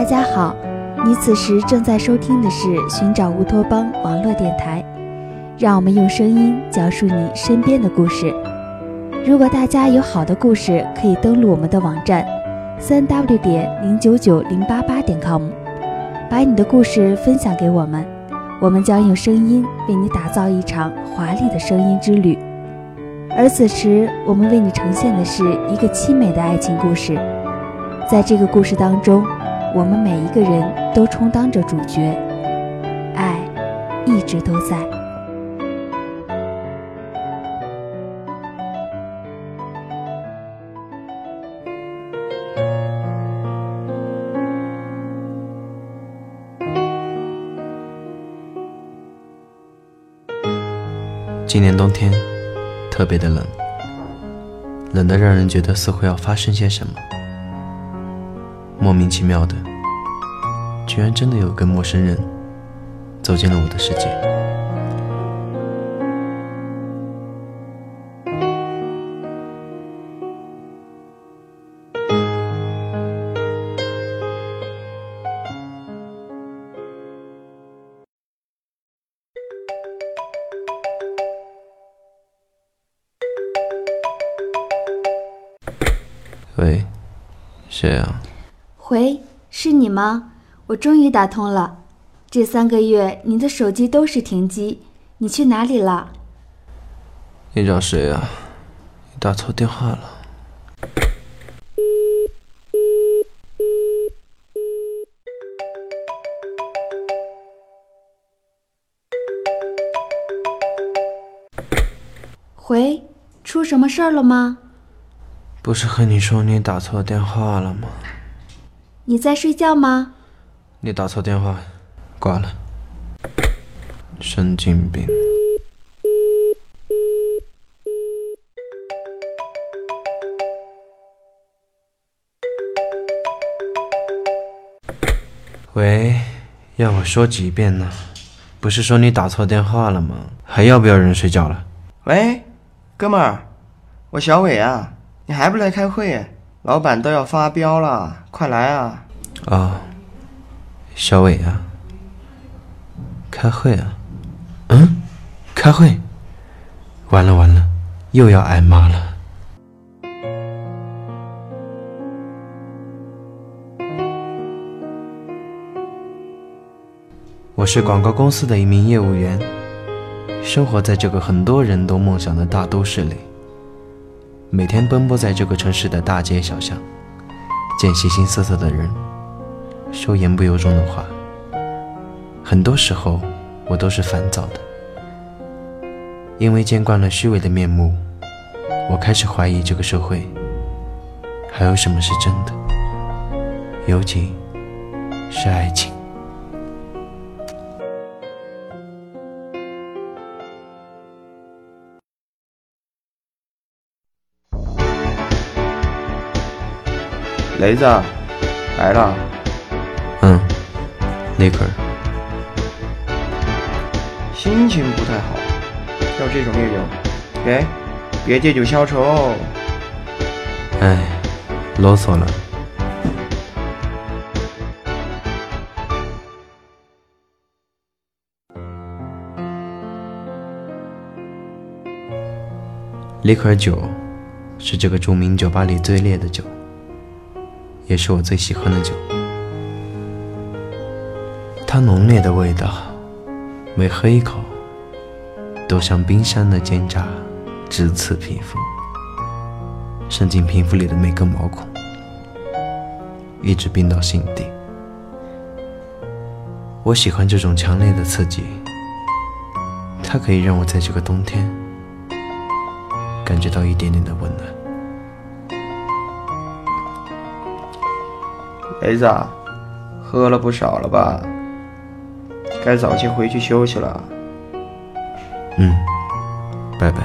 大家好，你此时正在收听的是《寻找乌托邦》网络电台，让我们用声音讲述你身边的故事。如果大家有好的故事，可以登录我们的网站，三 w 点零九九零八八点 com，把你的故事分享给我们，我们将用声音为你打造一场华丽的声音之旅。而此时，我们为你呈现的是一个凄美的爱情故事，在这个故事当中。我们每一个人都充当着主角，爱一直都在。今年冬天特别的冷，冷的让人觉得似乎要发生些什么。莫名其妙的，居然真的有个陌生人走进了我的世界。喂，谁啊？喂，是你吗？我终于打通了。这三个月你的手机都是停机，你去哪里了？你找谁啊？你打错电话了。喂，出什么事儿了吗？不是和你说你打错电话了吗？你在睡觉吗？你打错电话，挂了。神经病。喂，要我说几遍呢？不是说你打错电话了吗？还要不要人睡觉了？喂，哥们儿，我小伟啊，你还不来开会？老板都要发飙了，快来啊！啊，小伟啊，开会啊？嗯，开会？完了完了，又要挨骂了。我是广告公司的一名业务员，生活在这个很多人都梦想的大都市里。每天奔波在这个城市的大街小巷，见形形色色的人，说言不由衷的话。很多时候，我都是烦躁的，因为见惯了虚伪的面目，我开始怀疑这个社会还有什么是真的，尤其是爱情。雷子，来了。嗯，立刻。心情不太好，要这种烈酒，给，别借酒消愁。哎，啰嗦了。立克酒是这个著名酒吧里最烈的酒。也是我最喜欢的酒，它浓烈的味道，每喝一口，都像冰山的尖扎，直刺皮肤，渗进皮肤里的每个毛孔，一直冰到心底。我喜欢这种强烈的刺激，它可以让我在这个冬天感觉到一点点的温暖。雷子，喝了不少了吧？该早些回去休息了。嗯，拜拜。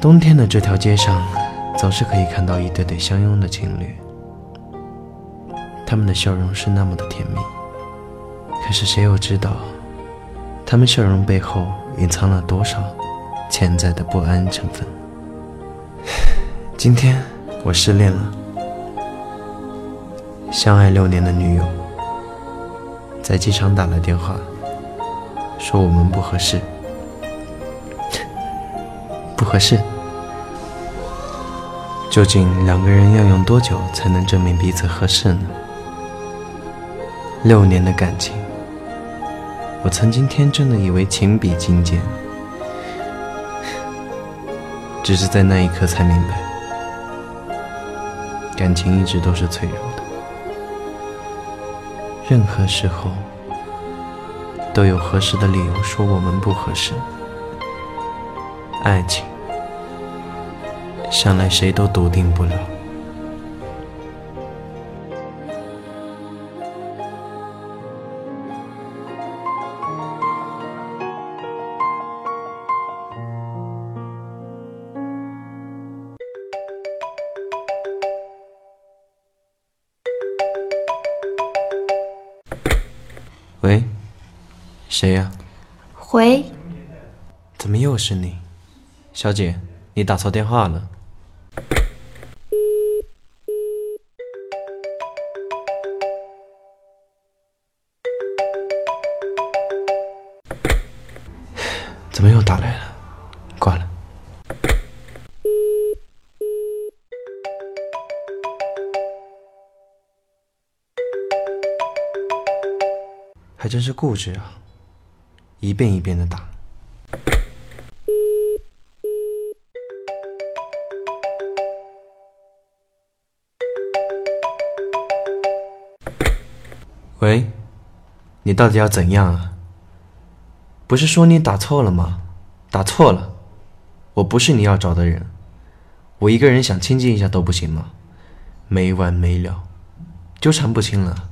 冬天的这条街上，总是可以看到一对对相拥的情侣。他们的笑容是那么的甜蜜。可是谁又知道，他们笑容背后隐藏了多少潜在的不安成分？今天我失恋了，相爱六年的女友在机场打来电话，说我们不合适，不合适。究竟两个人要用多久才能证明彼此合适呢？六年的感情，我曾经天真的以为情比金坚，只是在那一刻才明白，感情一直都是脆弱的，任何时候都有合适的理由说我们不合适。爱情。向来谁都笃定不了。喂，谁呀？回。怎么又是你，小姐？你打错电话了。还真是固执啊，一遍一遍的打。喂，你到底要怎样啊？不是说你打错了吗？打错了，我不是你要找的人，我一个人想亲近一下都不行吗？没完没了，纠缠不清了。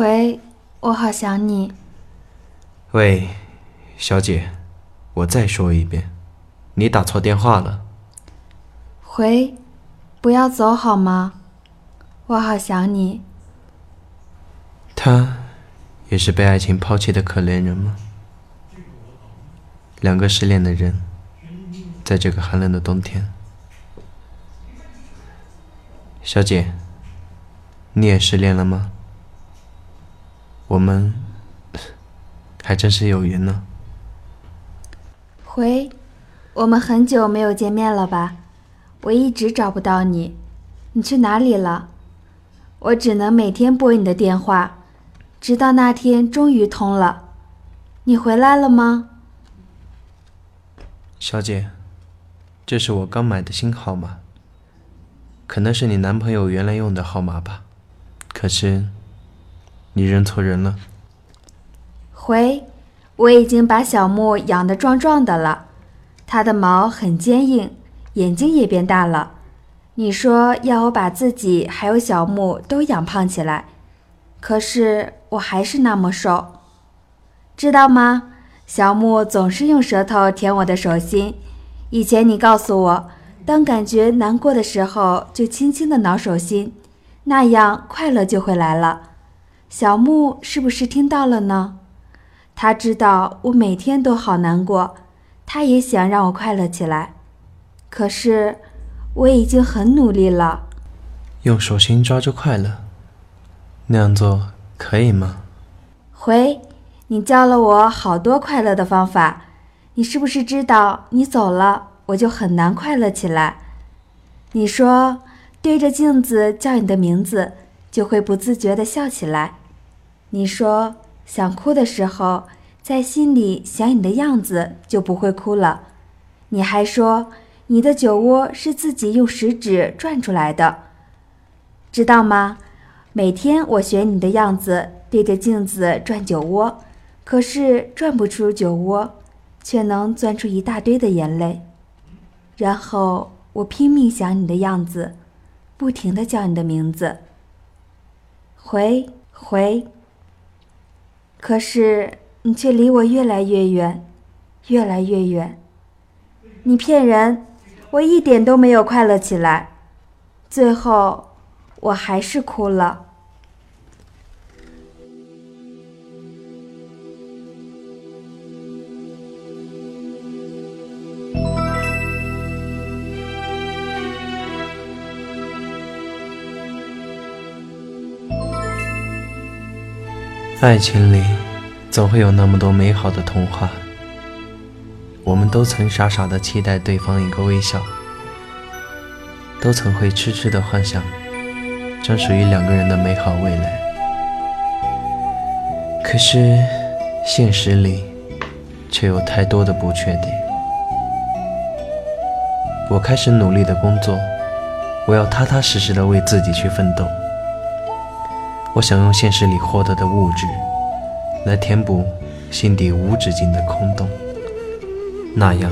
回，我好想你。喂，小姐，我再说一遍，你打错电话了。回，不要走好吗？我好想你。他。也是被爱情抛弃的可怜人吗？两个失恋的人，在这个寒冷的冬天。小姐，你也失恋了吗？我们还真是有缘呢。回，我们很久没有见面了吧？我一直找不到你，你去哪里了？我只能每天拨你的电话。直到那天终于通了，你回来了吗，小姐？这是我刚买的新号码，可能是你男朋友原来用的号码吧。可是，你认错人了。回，我已经把小木养得壮壮的了，它的毛很坚硬，眼睛也变大了。你说要我把自己还有小木都养胖起来。可是我还是那么瘦，知道吗？小木总是用舌头舔我的手心。以前你告诉我，当感觉难过的时候，就轻轻的挠手心，那样快乐就会来了。小木是不是听到了呢？他知道我每天都好难过，他也想让我快乐起来。可是我已经很努力了。用手心抓住快乐。那样做可以吗？回，你教了我好多快乐的方法，你是不是知道你走了我就很难快乐起来？你说对着镜子叫你的名字就会不自觉地笑起来，你说想哭的时候在心里想你的样子就不会哭了，你还说你的酒窝是自己用食指转出来的，知道吗？每天我学你的样子，对着镜子转酒窝，可是转不出酒窝，却能钻出一大堆的眼泪。然后我拼命想你的样子，不停的叫你的名字，回回。可是你却离我越来越远，越来越远。你骗人，我一点都没有快乐起来。最后，我还是哭了。爱情里，总会有那么多美好的童话。我们都曾傻傻的期待对方一个微笑，都曾会痴痴的幻想，将属于两个人的美好未来。可是，现实里，却有太多的不确定。我开始努力的工作，我要踏踏实实的为自己去奋斗。我想用现实里获得的物质，来填补心底无止境的空洞，那样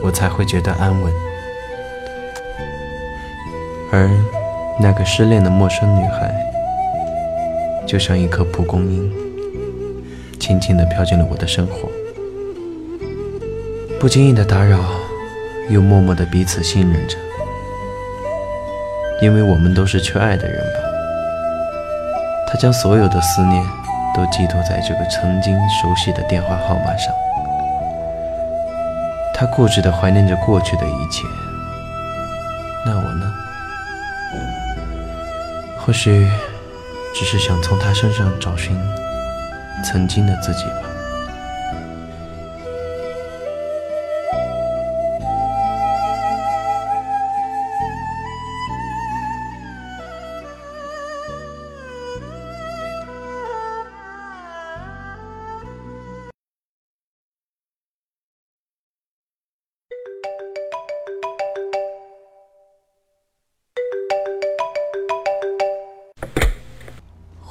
我才会觉得安稳。而那个失恋的陌生女孩，就像一颗蒲公英，轻轻地飘进了我的生活，不经意的打扰，又默默的彼此信任着，因为我们都是缺爱的人吧。他将所有的思念都寄托在这个曾经熟悉的电话号码上，他固执地怀念着过去的一切。那我呢？或许只是想从他身上找寻曾经的自己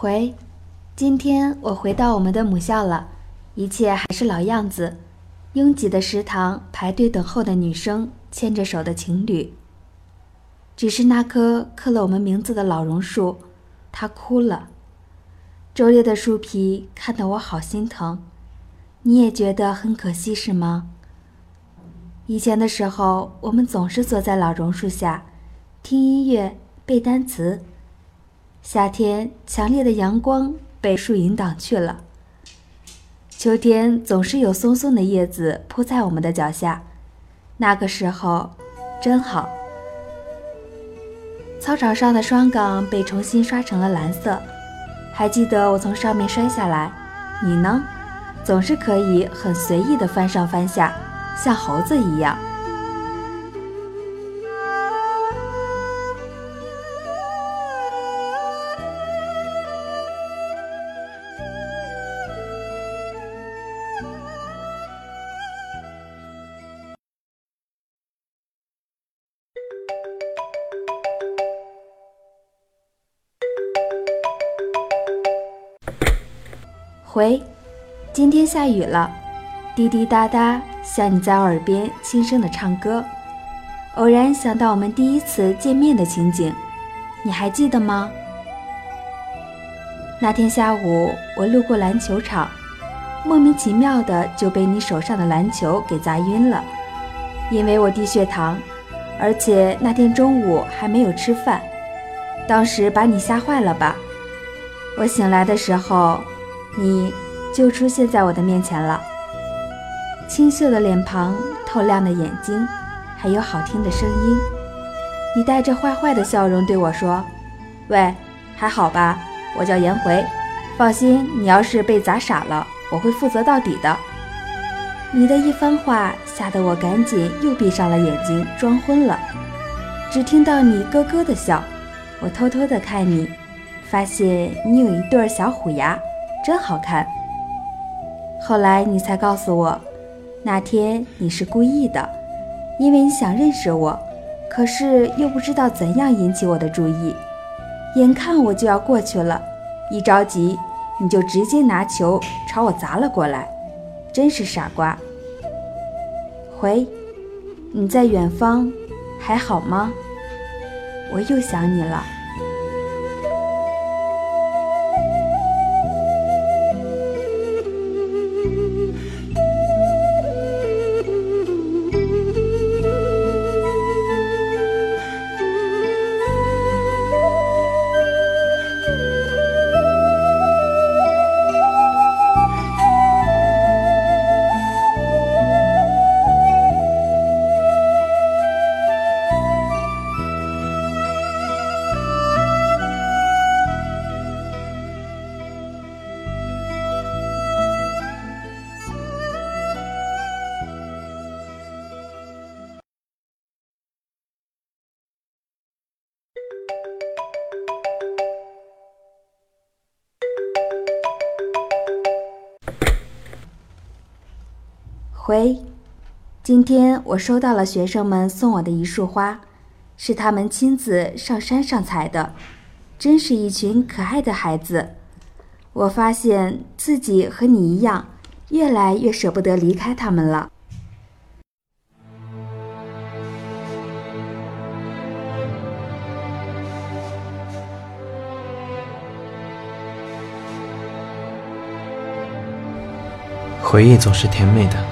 回，今天我回到我们的母校了，一切还是老样子。拥挤的食堂，排队等候的女生，牵着手的情侣。只是那棵刻了我们名字的老榕树，它枯了。皱裂的树皮看得我好心疼。你也觉得很可惜是吗？以前的时候，我们总是坐在老榕树下，听音乐，背单词。夏天，强烈的阳光被树影挡去了。秋天总是有松松的叶子铺在我们的脚下，那个时候真好。操场上的双杠被重新刷成了蓝色，还记得我从上面摔下来，你呢？总是可以很随意的翻上翻下，像猴子一样。回，今天下雨了，滴滴答答，像你在耳边轻声的唱歌。偶然想到我们第一次见面的情景，你还记得吗？那天下午，我路过篮球场，莫名其妙的就被你手上的篮球给砸晕了。因为我低血糖，而且那天中午还没有吃饭，当时把你吓坏了吧？我醒来的时候。你就出现在我的面前了，清秀的脸庞，透亮的眼睛，还有好听的声音。你带着坏坏的笑容对我说：“喂，还好吧？我叫颜回，放心，你要是被砸傻了，我会负责到底的。”你的一番话吓得我赶紧又闭上了眼睛，装昏了，只听到你咯咯的笑。我偷偷的看你，发现你有一对小虎牙。真好看。后来你才告诉我，那天你是故意的，因为你想认识我，可是又不知道怎样引起我的注意。眼看我就要过去了，一着急你就直接拿球朝我砸了过来，真是傻瓜。回，你在远方，还好吗？我又想你了。回，今天我收到了学生们送我的一束花，是他们亲自上山上采的，真是一群可爱的孩子。我发现自己和你一样，越来越舍不得离开他们了。回忆总是甜美的，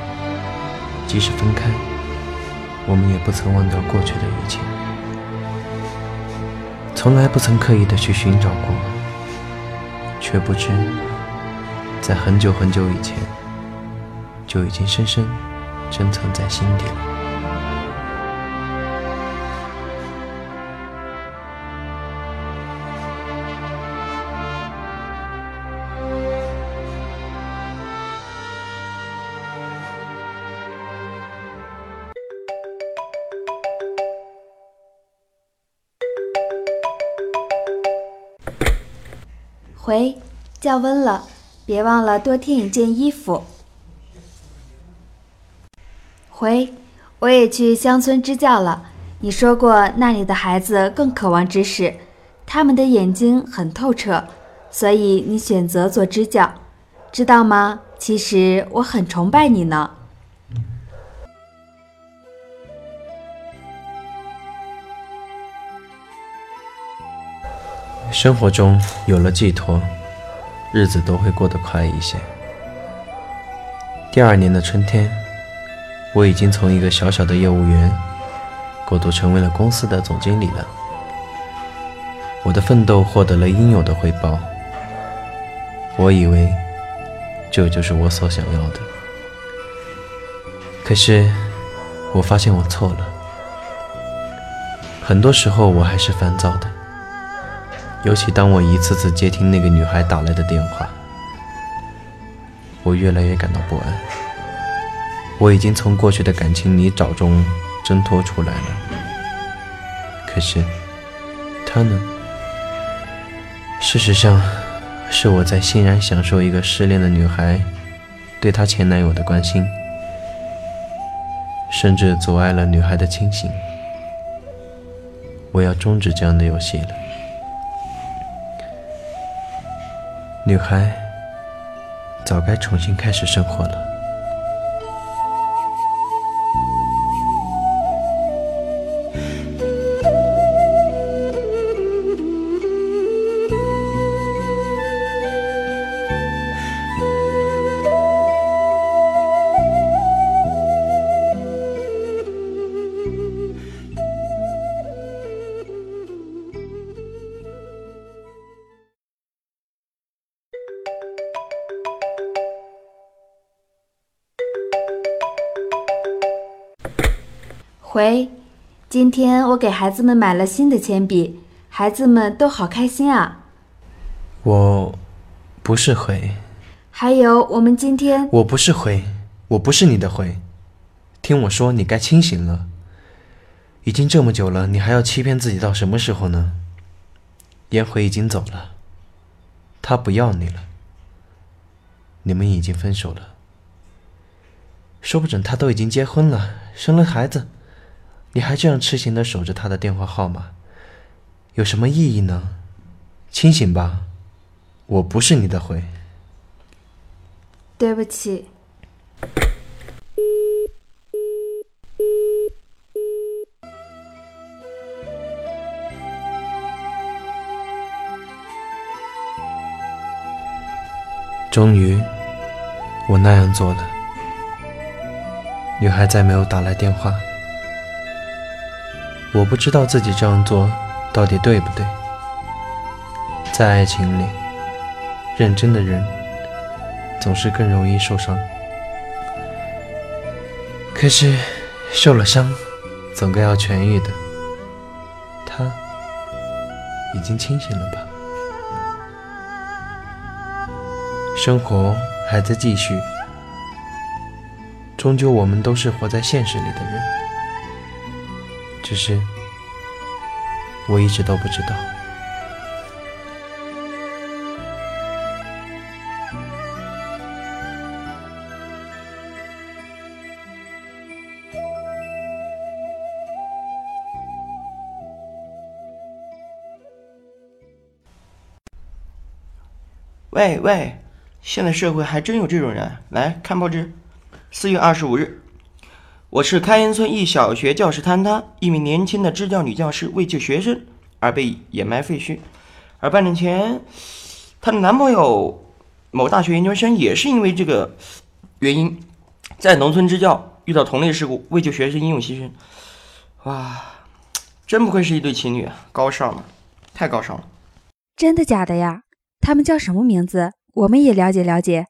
即使分开，我们也不曾忘掉过去的一切，从来不曾刻意的去寻找过，却不知在很久很久以前，就已经深深珍藏在心底了。回，降温了，别忘了多添一件衣服。回，我也去乡村支教了。你说过那里的孩子更渴望知识，他们的眼睛很透彻，所以你选择做支教，知道吗？其实我很崇拜你呢。生活中有了寄托，日子都会过得快一些。第二年的春天，我已经从一个小小的业务员过渡成为了公司的总经理了。我的奋斗获得了应有的回报，我以为这就是我所想要的。可是，我发现我错了。很多时候，我还是烦躁的。尤其当我一次次接听那个女孩打来的电话，我越来越感到不安。我已经从过去的感情泥沼中挣脱出来了，可是她呢？事实上，是我在欣然享受一个失恋的女孩对她前男友的关心，甚至阻碍了女孩的清醒。我要终止这样的游戏了。女孩早该重新开始生活了。回，今天我给孩子们买了新的铅笔，孩子们都好开心啊。我，不是回。还有，我们今天我不是回，我不是你的回。听我说，你该清醒了。已经这么久了，你还要欺骗自己到什么时候呢？颜回已经走了，他不要你了。你们已经分手了，说不准他都已经结婚了，生了孩子。你还这样痴情的守着他的电话号码，有什么意义呢？清醒吧，我不是你的回。对不起。终于，我那样做了。女孩再没有打来电话。我不知道自己这样做到底对不对。在爱情里，认真的人总是更容易受伤。可是，受了伤，总该要痊愈的。他已经清醒了吧？生活还在继续，终究我们都是活在现实里的人。只是我一直都不知道。喂喂现在社会还真有这种人来看报纸。四月二十五日。我是开恩村一小学教师坍塌，一名年轻的支教女教师为救学生而被掩埋废墟。而半年前，她的男朋友某大学研究生也是因为这个原因，在农村支教遇到同类事故，为救学生英勇牺牲。哇，真不愧是一对情侣啊，高尚了，太高尚了。真的假的呀？他们叫什么名字？我们也了解了解。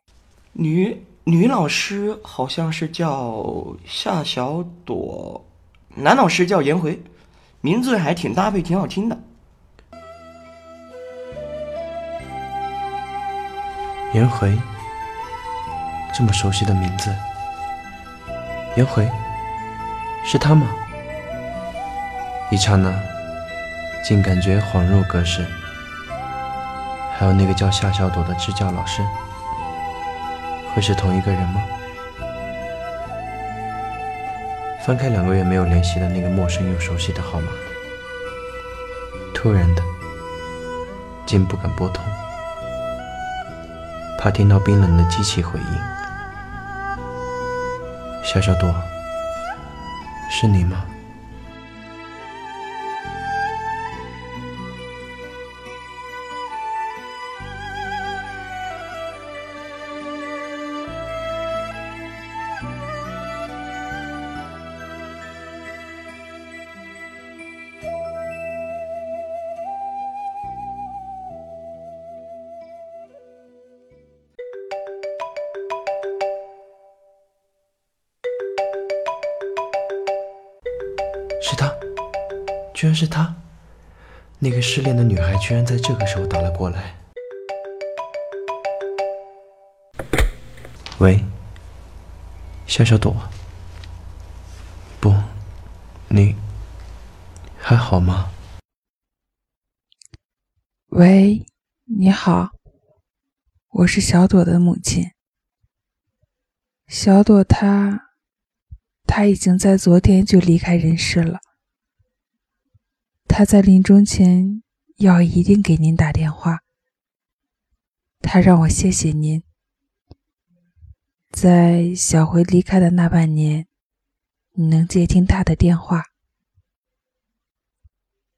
女女老师好像是叫夏小朵，男老师叫颜回，名字还挺搭配，挺好听的。颜回，这么熟悉的名字。颜回，是他吗？一刹那，竟感觉恍若隔世。还有那个叫夏小朵的支教老师，会是同一个人吗？翻开两个月没有联系的那个陌生又熟悉的号码，突然的，竟不敢拨通，怕听到冰冷的机器回应。小小朵，是你吗？是他，居然是他！那个失恋的女孩居然在这个时候打了过来。喂，夏小朵，不，你还好吗？喂，你好，我是小朵的母亲。小朵她。他已经在昨天就离开人世了。他在临终前要一定给您打电话。他让我谢谢您，在小辉离开的那半年，你能接听他的电话。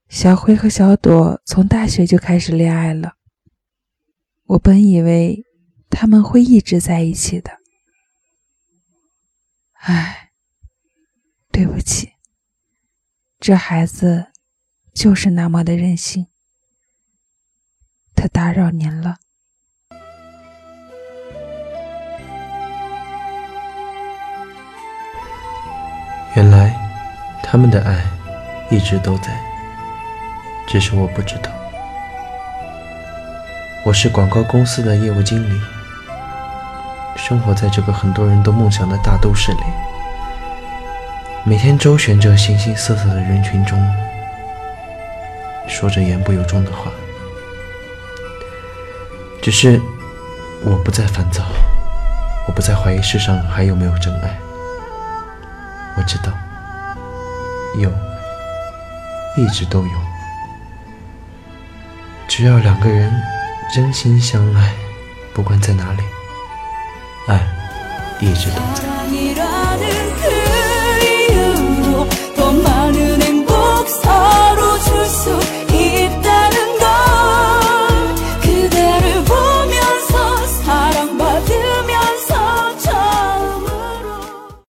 小辉和小朵从大学就开始恋爱了。我本以为他们会一直在一起的。唉。对不起，这孩子就是那么的任性。他打扰您了。原来他们的爱一直都在，只是我不知道。我是广告公司的业务经理，生活在这个很多人都梦想的大都市里。每天周旋着形形色色的人群中，说着言不由衷的话。只是我不再烦躁，我不再怀疑世上还有没有真爱。我知道，有，一直都有。只要两个人真心相爱，不管在哪里，爱一直都在。